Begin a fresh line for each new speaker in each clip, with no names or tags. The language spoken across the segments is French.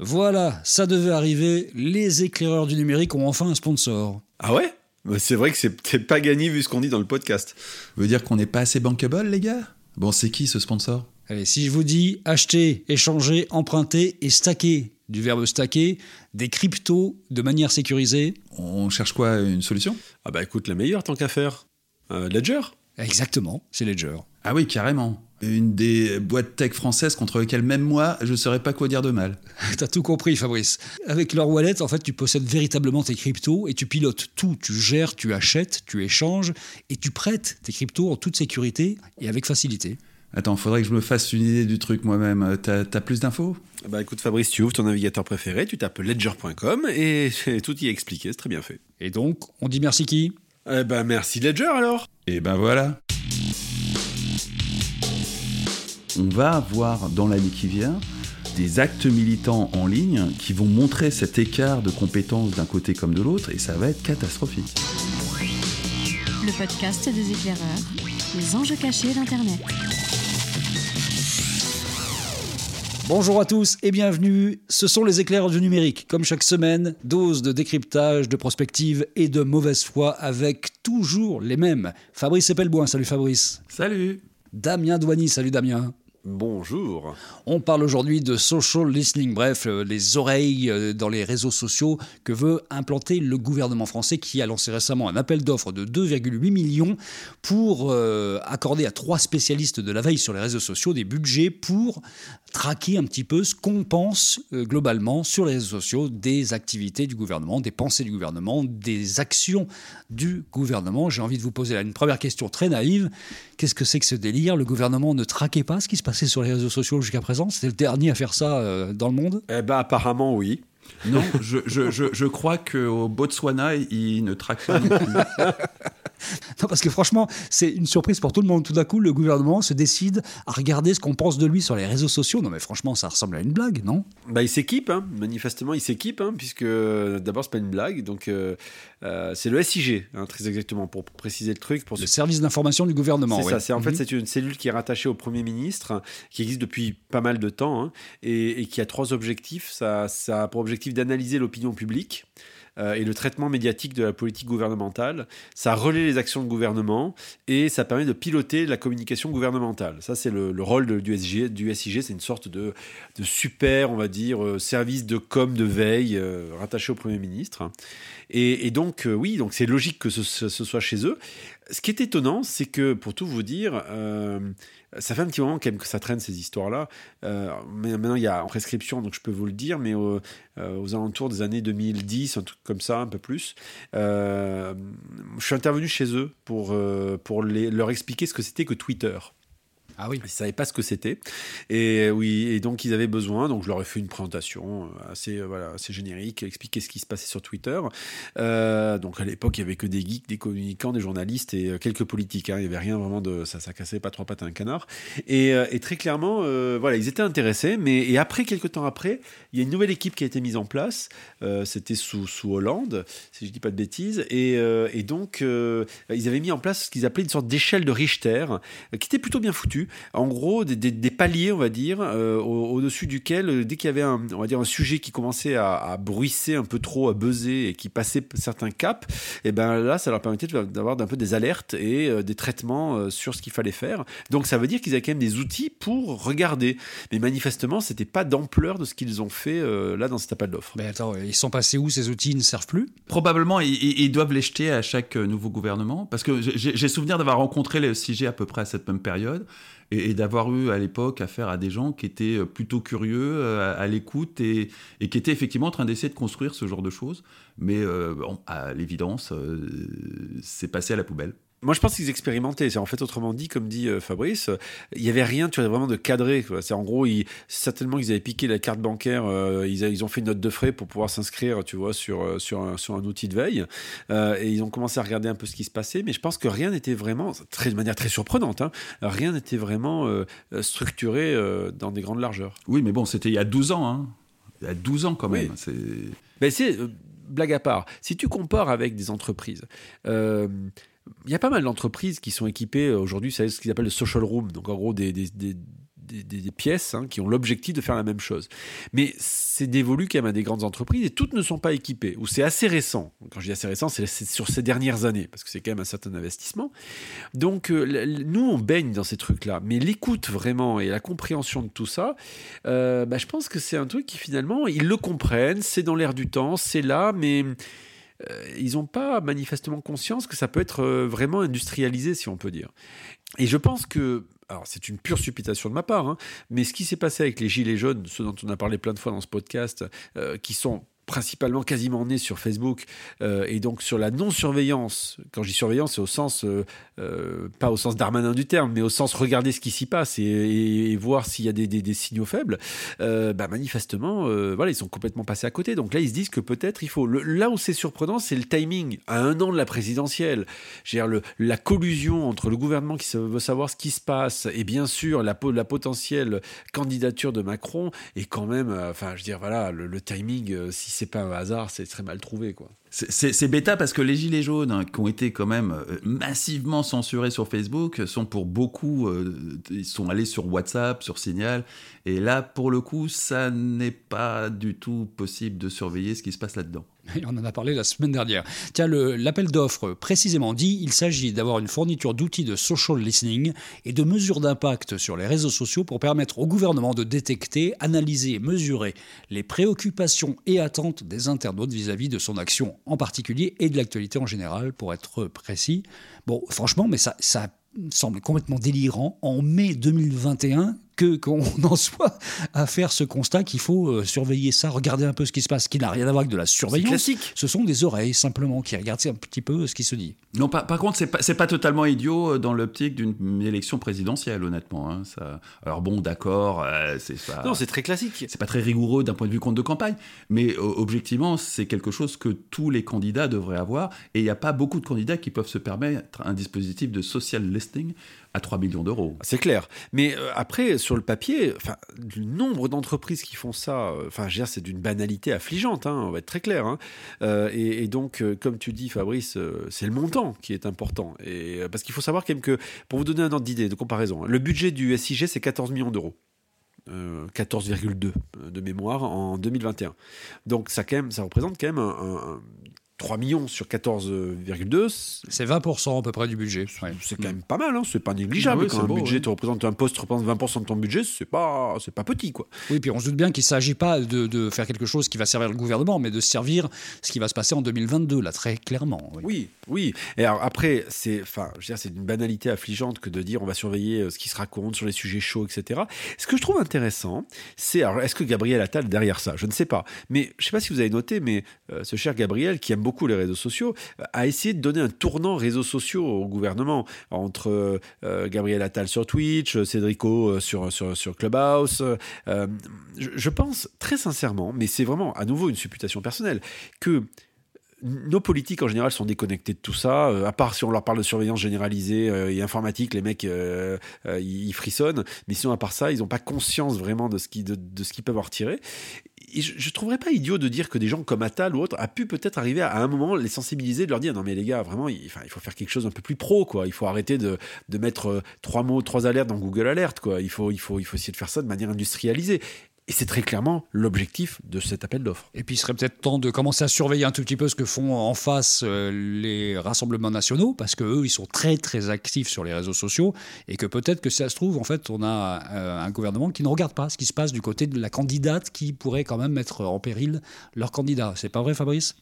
Voilà, ça devait arriver, les éclaireurs du numérique ont enfin un sponsor.
Ah ouais? Bah, C'est vrai que c'est pas gagné vu ce qu'on dit dans le podcast.
Veut dire qu'on n'est pas assez bankable, les gars? Bon, c'est qui ce sponsor?
Allez, si je vous dis acheter, échanger, emprunter et stacker, du verbe stacker, des cryptos de manière sécurisée.
On cherche quoi Une solution?
Ah bah écoute, la meilleure tant qu'à faire. Euh, Ledger?
Exactement, c'est Ledger.
Ah oui, carrément. Une des boîtes tech françaises contre lesquelles même moi, je ne saurais pas quoi dire de mal.
T'as tout compris, Fabrice. Avec leur wallet, en fait, tu possèdes véritablement tes cryptos et tu pilotes tout. Tu gères, tu achètes, tu échanges et tu prêtes tes cryptos en toute sécurité et avec facilité.
Attends, faudrait que je me fasse une idée du truc moi-même. T'as as plus d'infos?
Bah écoute Fabrice, tu ouvres ton navigateur préféré, tu tapes ledger.com et tout y est expliqué, c'est très bien fait.
Et donc, on dit merci qui?
Eh ben merci Ledger alors
Et ben voilà on va avoir dans l'année qui vient des actes militants en ligne qui vont montrer cet écart de compétences d'un côté comme de l'autre et ça va être catastrophique.
Le podcast des éclaireurs, les enjeux cachés d'Internet.
Bonjour à tous et bienvenue. Ce sont les éclaireurs du numérique. Comme chaque semaine, dose de décryptage, de prospective et de mauvaise foi avec toujours les mêmes. Fabrice Epelboin, salut Fabrice.
Salut.
Damien Douany, salut Damien.
Bonjour.
On parle aujourd'hui de social listening, bref, euh, les oreilles euh, dans les réseaux sociaux que veut implanter le gouvernement français qui a lancé récemment un appel d'offres de 2,8 millions pour euh, accorder à trois spécialistes de la veille sur les réseaux sociaux des budgets pour traquer un petit peu ce qu'on pense globalement sur les réseaux sociaux des activités du gouvernement, des pensées du gouvernement, des actions du gouvernement. J'ai envie de vous poser une première question très naïve. Qu'est-ce que c'est que ce délire? Le gouvernement ne traquait pas ce qui se passe sur les réseaux sociaux jusqu'à présent C'était le dernier à faire ça euh, dans le monde?
Eh ben apparemment oui.
Non, je, je, je, je crois qu'au Botswana, il ne traque pas non plus.
non, parce que franchement, c'est une surprise pour tout le monde. Tout d'un coup, le gouvernement se décide à regarder ce qu'on pense de lui sur les réseaux sociaux. Non, mais franchement, ça ressemble à une blague, non?
Bah, il s'équipe, hein. manifestement, il s'équipe, hein, puisque d'abord, c'est pas une blague. Donc, euh, euh, c'est le SIG, hein, très exactement, pour préciser le truc. Pour
le service d'information du gouvernement.
C'est ça. C'est en fait, mhm. c'est une cellule qui est rattachée au Premier ministre, qui existe depuis pas mal de temps, et, et, qui a trois objectifs. Ça, ça a pour objectif d'analyser l'opinion publique. Euh, et le traitement médiatique de la politique gouvernementale. Ça relaie les actions de gouvernement et ça permet de piloter la communication gouvernementale. Ça, c'est le, rôle du, SIG. Du SIG, c'est une sorte de, de, super, on va dire, euh, service de com de veille euh, rattaché au Premier ministre. Et, donc, oui, donc c'est logique que ce, soit chez eux. Ce qui est étonnant, c'est que, pour tout vous dire, ça fait un petit moment quand même que ça traîne ces histoires-là. Euh, maintenant, il y a en prescription, donc je peux vous le dire, mais euh, aux alentours des années 2010, un truc comme ça, un peu plus, euh, je suis intervenu chez eux pour, pour leur expliquer ce que c'était que Twitter.
Ah oui.
Ils ne savaient pas ce que c'était. Et oui, et donc ils avaient besoin. Donc je leur ai fait une présentation euh, assez, euh, voilà, assez générique, expliquer ce qui se passait sur Twitter. Euh, donc à l'époque, il n'y avait que des geeks, des communicants, des journalistes et quelques politiques. Hein. Il n'y avait rien vraiment de. Ça, ça cassait pas trois pattes à un canard. Et, très clairement, voilà, ils étaient intéressés. Mais et après, quelques temps après, il y a une nouvelle équipe qui a été mise en place. C'était sous, sous Hollande, si je dis pas de bêtises. Et, et donc, ils avaient mis en place ce qu'ils appelaient une sorte d'échelle de Richter, qui était plutôt bien foutue. En gros, des, paliers, on va dire, euh, au-dessus duquel, euh, dès qu'il y avait un, on va dire, un sujet qui commençait à, bruisser un peu trop, à buzzer et qui passait certains caps, et eh ben là, ça leur permettait d'avoir un peu des alertes et euh, des traitements sur ce qu'il fallait faire. Donc ça veut dire qu'ils avaient quand même des outils pour regarder. Mais manifestement, c'était pas d'ampleur de ce qu'ils ont fait là dans cet appel d'offres.
Mais attends, ils sont passés où ces outils? Ils ne servent plus?
Probablement, ils, doivent les jeter à chaque nouveau gouvernement. Parce que j'ai souvenir d'avoir rencontré le CG à peu près à cette même période et, d'avoir eu à l'époque affaire à des gens qui étaient euh, plutôt curieux, euh, à, l'écoute et, qui étaient effectivement en train d'essayer de construire ce genre de choses. Mais euh, à l'évidence, c'est passé à la poubelle.
Moi, je pense qu'ils expérimentaient. C'est en fait, autrement dit, comme dit euh, Fabrice, il n'y avait rien, tu vois, vraiment de cadré. C'est en gros, ils, certainement qu'ils avaient piqué la carte bancaire. Euh, ils, ils, ont fait une note de frais pour pouvoir s'inscrire, tu vois, sur euh, sur un, sur un outil de veille. et ils ont commencé à regarder un peu ce qui se passait. Mais je pense que rien n'était vraiment, très, de manière très surprenante, hein, rien n'était vraiment structuré dans des grandes largeurs.
Oui, mais bon, c'était il y a 12 ans. Hein. Il y a 12 ans quand même.
C'est. Ben, c'est blague à part. Si tu compares avec des entreprises il y a pas mal d'entreprises qui sont équipées euh, aujourd'hui, c'est ce qu'ils appellent le social room, donc en gros des, des, pièces hein, qui ont l'objectif de faire la même chose. Mais c'est dévolu quand même à des grandes entreprises et toutes ne sont pas équipées, ou c'est assez récent. Quand je dis assez récent, c'est sur ces dernières années, parce que c'est quand même un certain investissement. Donc euh, nous, on baigne dans ces trucs-là, mais l'écoute vraiment et la compréhension de tout ça, euh, bah, je pense que c'est un truc qui finalement, ils le comprennent, c'est dans l'air du temps, c'est là, mais... Euh, ils n'ont pas manifestement conscience que ça peut être vraiment industrialisé, si on peut dire. Et je pense que alors c'est une pure supputation de ma part, hein, mais ce qui s'est passé avec les gilets jaunes, ceux dont on a parlé plein de fois dans ce podcast, euh, qui sont principalement quasiment né sur Facebook euh, et donc sur la non-surveillance. Quand je dis surveillance, c'est au sens, euh, euh, pas au sens d'Armanin du terme, mais au sens regarder ce qui s'y passe et, voir s'il y a des, signaux faibles. bah manifestement, voilà, ils sont complètement passés à côté. Donc là, ils se disent que peut-être il faut. là où c'est surprenant, c'est le timing. À un an de la présidentielle, le, la collusion entre le gouvernement qui veut savoir ce qui se passe et bien sûr la, potentielle candidature de Macron est quand même, enfin, je veux dire, voilà, le, le timing, si c'est pas un hasard, c'est très mal trouvé, quoi.
C'est bêta parce que les gilets jaunes, hein, qui ont été quand même euh, massivement censurés sur Facebook, sont pour beaucoup, euh, ils sont allés sur WhatsApp, sur Signal, et là, pour le coup, ça n'est pas du tout possible de surveiller ce qui se passe là-dedans.
On en a parlé la semaine dernière. Tiens, l'appel d'offres précisément dit, il s'agit d'avoir une fourniture d'outils de social listening et de mesures d'impact sur les réseaux sociaux pour permettre au gouvernement de détecter, analyser et mesurer les préoccupations et attentes des internautes vis-à-vis de son action en particulier et de l'actualité en général, pour être précis. Bon, franchement, mais ça, ça semble complètement délirant en mai 2021 que qu'on en soit à faire ce constat qu'il faut euh, surveiller ça, regarder un peu ce qui se passe, qui n'a rien à voir avec de la surveillance.
classique.
Ce sont des oreilles simplement qui regardent un petit peu ce qui se dit.
Non, par, par contre, c'est pas, pas totalement idiot euh, dans l'optique d'une élection présidentielle, honnêtement. Hein, ça... Alors bon, d'accord, euh, c'est pas.
Non, c'est très classique.
C'est pas très rigoureux d'un point de vue compte de campagne, mais objectivement, c'est quelque chose que tous les candidats devraient avoir, et il n'y a pas beaucoup de candidats qui peuvent se permettre un dispositif de social listing à 3 millions d'euros.
C'est clair. Mais euh, après, sur le papier, le nombre d'entreprises qui font ça, euh, enfin, c'est d'une banalité affligeante, hein, on va être très clair. Hein. Euh, et, donc, comme tu dis, Fabrice, c'est le montant qui est important. Et, parce qu'il faut savoir quand même que, pour vous donner un ordre d'idée, de comparaison, hein, le budget du SIG, c'est 14 millions d'euros. 14,2 de mémoire en 2021. Donc ça, quand même, ça représente quand même un, 3 millions sur 14,2.
C'est 20% à peu près du budget.
C'est quand même pas mal, hein. c'est pas négligeable. quand un budget te représente un poste représente 20% de ton budget, c'est pas, pas petit. quoi.
Oui, puis on se doute bien qu'il ne s'agit pas de, de, faire quelque chose qui va servir le gouvernement, mais de servir ce qui va se passer en 2022, là, très clairement.
Oui, oui. Et alors, après, c'est une banalité affligeante que de dire on va surveiller euh, ce qui se raconte sur les sujets chauds, etc. Ce que je trouve intéressant, c'est, alors, est-ce que Gabriel Attal derrière ça? Je ne sais pas. Mais je ne sais pas si vous avez noté, mais euh, ce cher Gabriel, qui aime beaucoup les réseaux sociaux, a essayé de donner un tournant réseaux sociaux au gouvernement entre euh, Gabriel Attal sur Twitch, Cédrico euh, sur, sur, sur Clubhouse. Euh, je, pense très sincèrement, mais c'est vraiment à nouveau une supputation personnelle, que nos politiques en général sont déconnectés de tout ça, à part si on leur parle de surveillance généralisée et informatique, les mecs ils frissonnent, mais sinon à part ça, ils n'ont pas conscience vraiment de ce qu'ils de, de ce qu'ils peuvent en retirer je ne trouverais pas idiot de dire que des gens comme Attal ou autres a pu peut-être arriver à, un moment les sensibiliser, de leur dire non mais les gars vraiment il, faut faire quelque chose un peu plus pro quoi. Il faut arrêter de, de mettre euh, trois mots, trois alertes dans Google Alert quoi. Il faut, il faut, il faut essayer de faire ça de manière industrialisée. Et c'est très clairement l'objectif de cet appel d'offres.
Et puis il serait peut-être temps de commencer à surveiller un tout petit peu ce que font en face euh, les rassemblements nationaux, parce qu'eux, ils sont très très actifs sur les réseaux sociaux, et que peut-être que si ça se trouve, en fait, on a euh, un gouvernement qui ne regarde pas ce qui se passe du côté de la candidate qui pourrait quand même mettre en péril leur candidat. C'est pas vrai, Fabrice?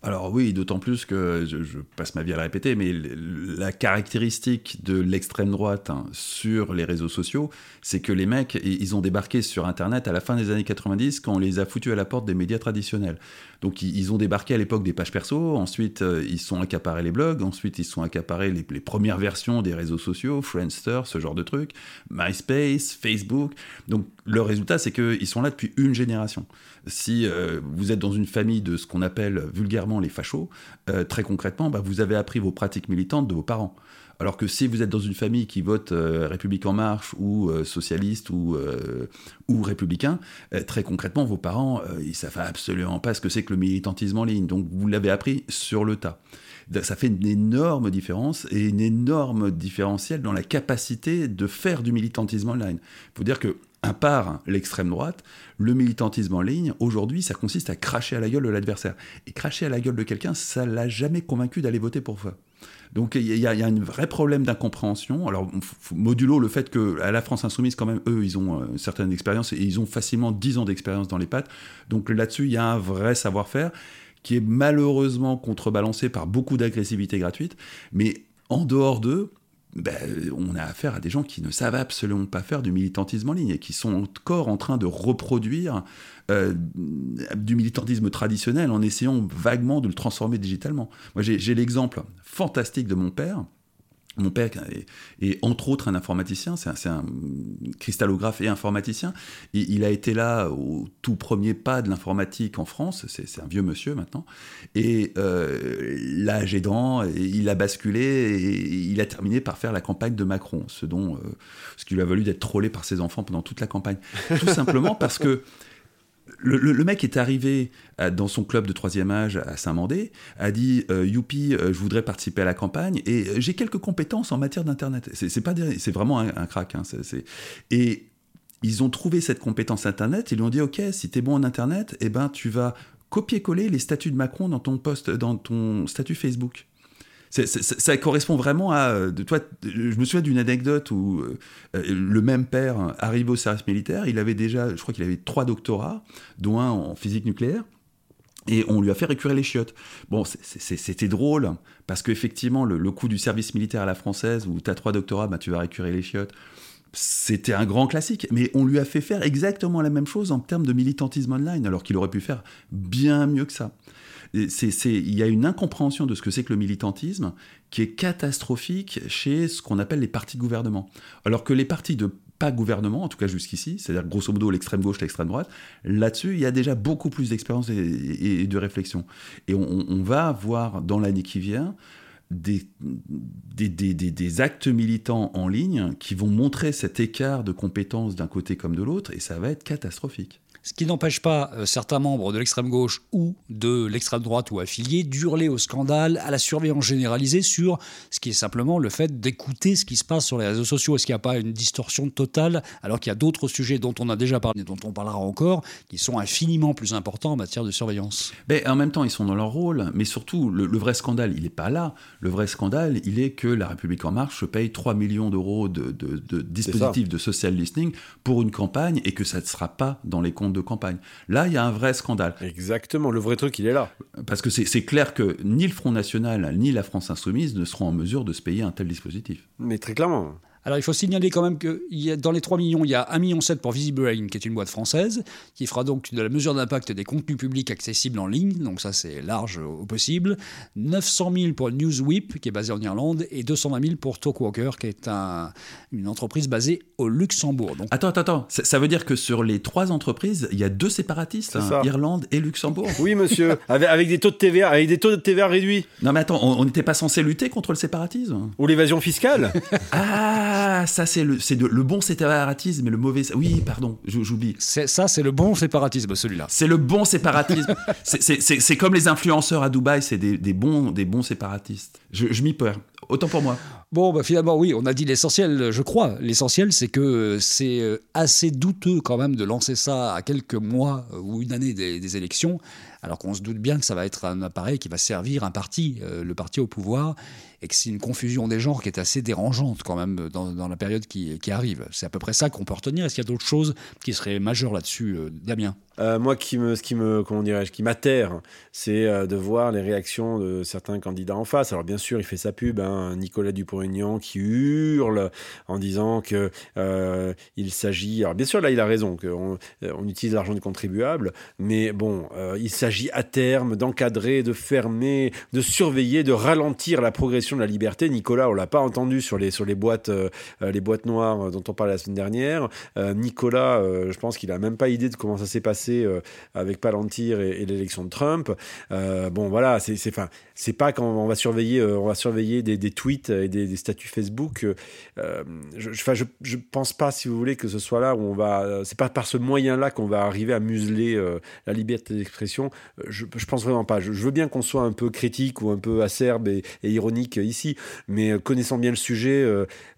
Alors oui, d'autant plus que je, passe ma vie à le répéter, mais la caractéristique de l'extrême droite hein, sur les réseaux sociaux, c'est que les mecs, ils ont débarqué sur Internet à la fin des années 90 quand on les a foutus à la porte des médias traditionnels. Donc ils ont débarqué à l'époque des pages perso, ensuite euh, ils sont accaparés les blogs, ensuite ils sont accaparés les, premières versions des réseaux sociaux, Friendster, ce genre de trucs, MySpace, Facebook. Donc le résultat, c'est qu'ils sont là depuis une génération. Si euh, vous êtes dans une famille de ce qu'on appelle vulgairement les fachos, euh, très concrètement, bah, vous avez appris vos pratiques militantes de vos parents. Alors que si vous êtes dans une famille qui vote République en marche ou socialiste ou, ou républicain, très concrètement, vos parents, ils savent absolument pas ce que c'est que le militantisme en ligne. Donc vous l'avez appris sur le tas ça fait une énorme différence et une énorme différentiel dans la capacité de faire du militantisme online. Il faut dire que à part l'extrême droite, le militantisme en ligne, aujourd'hui, ça consiste à cracher à la gueule de l'adversaire. Et cracher à la gueule de quelqu'un, ça l'a jamais convaincu d'aller voter pour vous. Donc il y, a un vrai problème d'incompréhension. Alors modulo le fait que à la France insoumise quand même eux ils ont euh, certaines expériences et ils ont facilement 10 ans d'expérience dans les pattes. Donc là-dessus il y a un vrai savoir-faire qui est malheureusement contrebalancé par beaucoup d'agressivité gratuite. Mais en dehors d'eux, ben, on a affaire à des gens qui ne savent absolument pas faire du militantisme en ligne et qui sont encore en train de reproduire euh, du militantisme traditionnel en essayant vaguement de le transformer digitalement. Moi, j'ai l'exemple fantastique de mon père mon père est, entre autres un informaticien, c'est un, cristallographe et informaticien. il a été là au tout premier pas de l'informatique en France, c'est un vieux monsieur maintenant. Et euh, l'âge aidant, il a basculé et il a terminé par faire la campagne de Macron, ce, dont, euh, ce qui lui a valu d'être trollé par ses enfants pendant toute la campagne. Tout simplement parce que le, mec est arrivé euh, dans son club de troisième âge à Saint-Mandé, a dit euh, Youpi, euh, je voudrais participer à la campagne et j'ai quelques compétences en matière d'internet. C'est vraiment un, crack. Hein, et ils ont trouvé cette compétence internet. Ils lui ont dit ok, si tu es bon en internet, eh ben tu vas copier-coller les statuts de Macron dans ton poste, dans ton statut Facebook ça correspond vraiment à. Euh, toi, je me souviens d'une anecdote où euh, euh, le même père arrive au service militaire. Il avait déjà, je crois qu'il avait trois doctorats, dont un en physique nucléaire. Et on lui a fait récurer les chiottes. Bon, c'était drôle, parce qu'effectivement, le, le, coup du service militaire à la française, où tu as trois doctorats, bah, tu vas récurer les chiottes, c'était un grand classique. Mais on lui a fait faire exactement la même chose en termes de militantisme online, alors qu'il aurait pu faire bien mieux que ça il y a une incompréhension de ce que c'est que le militantisme qui est catastrophique chez ce qu'on appelle les partis de gouvernement. Alors que les partis de pas gouvernement, en tout cas jusqu'ici, c'est-à-dire grosso modo l'extrême gauche, l'extrême droite, là-dessus, il y a déjà beaucoup plus d'expérience et, de réflexion. Et on, va voir dans l'année qui vient des, actes militants en ligne qui vont montrer cet écart de compétences d'un côté comme de l'autre, et ça va être catastrophique.
Ce qui n'empêche pas euh, certains membres de l'extrême gauche ou de l'extrême droite ou affiliés d'hurler au scandale, à la surveillance généralisée sur ce qui est simplement le fait d'écouter ce qui se passe sur les réseaux sociaux. Est-ce qu'il n'y a pas une distorsion totale alors qu'il y a d'autres sujets dont on a déjà parlé, dont on parlera encore, qui sont infiniment plus importants en matière de surveillance?
Mais En même temps, ils sont dans leur rôle, mais surtout, le, vrai scandale, il n'est pas là. Le vrai scandale, il est que la République en marche paye 3 millions d'euros de, de dispositifs de social listening pour une campagne et que ça ne sera pas dans les comptes de campagne. Là, il y a un vrai scandale.
Exactement, le vrai truc, il est là.
Parce que c'est clair que ni le Front National, ni la France Insoumise ne seront en mesure de se payer un tel dispositif.
Mais très clairement.
Alors il faut signaler quand même que y a, dans les 3 millions, il y a 1,7 million pour VisiBrain, qui est une boîte française, qui fera donc de la mesure d'impact des contenus publics accessibles en ligne, donc ça c'est large au possible. 900 000 pour Newsweep, qui est basé en Irlande, et 220 000 pour Talkwalker, qui est un, une entreprise basée au Luxembourg. Donc...
Attends, attends, attends. Ça, veut dire que sur les trois entreprises, il y a deux séparatistes, hein, Irlande et Luxembourg?
Oui, monsieur, avec, des taux de TVA, avec des taux de TVA réduits.
Non mais attends, on n'était pas censé lutter contre le séparatisme?
Ou l'évasion fiscale?
Ah ah, ça c'est le, c'est le bon séparatisme et le mauvais. Oui, pardon, j'oublie.
Ça c'est le bon séparatisme, celui-là.
C'est le bon séparatisme. c'est comme les influenceurs à Dubaï, c'est des, des, bons, des bons séparatistes. Je, je m'y perds. Autant pour moi.
Bon, bah finalement, oui, on a dit l'essentiel, je crois. L'essentiel, c'est que c'est euh, assez douteux quand même de lancer ça à quelques mois euh, ou une année des, élections, alors qu'on se doute bien que ça va être un appareil qui va servir un parti, euh, le parti au pouvoir, et que c'est une confusion des genres qui est assez dérangeante quand même dans, la période qui, arrive. C'est à peu près ça qu'on peut retenir. Est-ce qu'il y a d'autres choses qui seraient majeures là-dessus, Damien?
Euh, moi, ce qui me, comment dirais-je, m'atterre, c'est euh, de voir les réactions de certains candidats en face. Alors bien sûr, il fait sa pub, hein, Nicolas Qui hurle en disant que euh, il s'agit. Alors bien sûr, là, il a raison qu'on on utilise l'argent du contribuable, mais bon, il s'agit à terme d'encadrer, de fermer, de surveiller, de ralentir la progression de la liberté. Nicolas, on l'a pas entendu sur les sur les boîtes, les boîtes noires dont on parlait la semaine dernière. Nicolas, je pense qu'il a même pas idée de comment ça s'est passé euh, avec Palantir et, l'élection de Trump. Euh, bon, voilà, c'est c'est pas quand on va surveiller, euh, on va surveiller des, des, tweets et des, statuts Facebook. Euh, je, je, je, pense pas, si vous voulez, que ce soit là où on va. C'est pas par ce moyen-là qu'on va arriver à museler euh, la liberté d'expression. Je, je pense vraiment pas. Je, veux bien qu'on soit un peu critique ou un peu acerbe et, ironique ici, mais connaissant bien le sujet,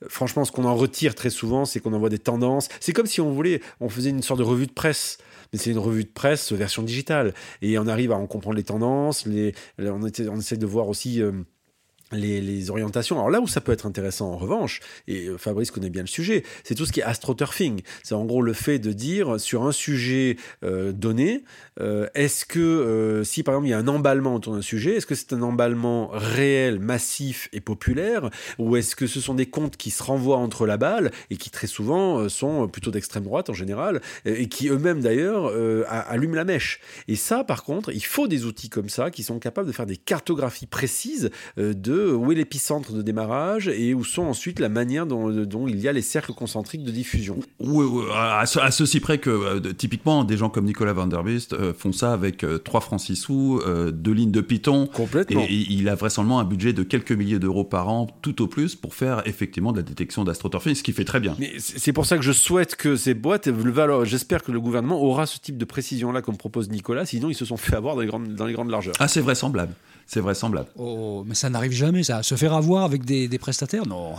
franchement, ce qu'on en retire très souvent, c'est qu'on envoie des tendances. C'est comme si on voulait, on faisait une sorte de revue de presse mais c'est une revue de presse version digitale. Et on arrive à en comprendre les tendances, on, essaie, de voir aussi... Euh, les, orientations. Alors là où ça peut être intéressant en revanche, et euh, Fabrice connaît bien le sujet, c'est tout ce qui est astroturfing. C'est en gros le fait de dire sur un sujet euh, donné, euh, est-ce que si par exemple il y a un emballement autour d'un sujet, est-ce que c'est un emballement réel, massif et populaire, ou est-ce que ce sont des comptes qui se renvoient entre la balle et qui très souvent sont plutôt d'extrême droite en général, et qui eux-mêmes d'ailleurs allument la mèche. Et ça par contre, il faut des outils comme ça qui sont capables de faire des cartographies précises de où est l'épicentre de démarrage et où sont ensuite la manière dont, il y a les cercles concentriques de diffusion.
Oui, à, ceci près que euh, typiquement des gens comme Nicolas Van der Bist euh, font ça avec 3 euh, francs 6 sous, deux lignes de Python.
Complètement.
Et, il a vraisemblablement un budget de quelques milliers d'euros par an, tout au plus, pour faire effectivement de la détection d'astroturfing, ce qui fait très bien.
c'est pour ça que je souhaite que ces boîtes, j'espère que le gouvernement aura ce type de précision-là comme propose Nicolas, sinon ils se sont fait avoir dans les grandes, dans les grandes largeurs.
Ah, c'est vraisemblable. C'est vraisemblable.
Oh, mais ça n'arrive jamais, ça. Se faire avoir avec des, prestataires Non.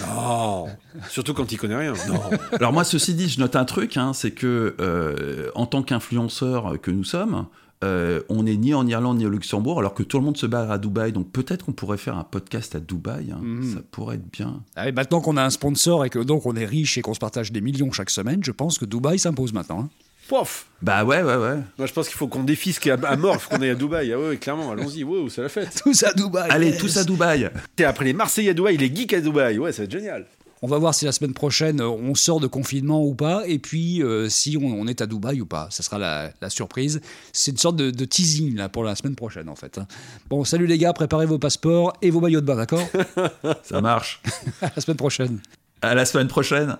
non. Surtout quand il connaît rien. Non.
Alors moi, ceci dit, je note un truc, hein, c'est que euh, en tant qu'influenceur que nous sommes, euh, on n'est ni en Irlande ni au Luxembourg, alors que tout le monde se barre à Dubaï. Donc peut-être qu'on pourrait faire un podcast à Dubaï. Hein. Mhm. Ça pourrait être bien.
Ah maintenant qu'on a un sponsor et que donc on est riche et qu'on se partage des millions chaque semaine, je pense que Dubaï s'impose maintenant. Hein.
Pof
Bah ouais, ouais, ouais.
Moi, je pense qu'il faut qu'on défisque à, mort, qu'on est à Dubaï. Ah ouais, clairement, allons-y, wow, c'est la fête.
Tous à Dubaï.
Allez, tous à Dubaï.
Et après les Marseillais à Dubaï, les geeks à Dubaï. Ouais, ça va être génial.
On va voir si la semaine prochaine euh, on sort de confinement ou pas, et puis euh, si on, est à Dubaï ou pas. Ça sera la, surprise. C'est une sorte de, teasing là, pour la semaine prochaine en fait. Hein. Bon, salut les gars, préparez vos passeports et vos maillots de bain, d'accord?
Ça marche.
à la semaine prochaine.
À la semaine prochaine.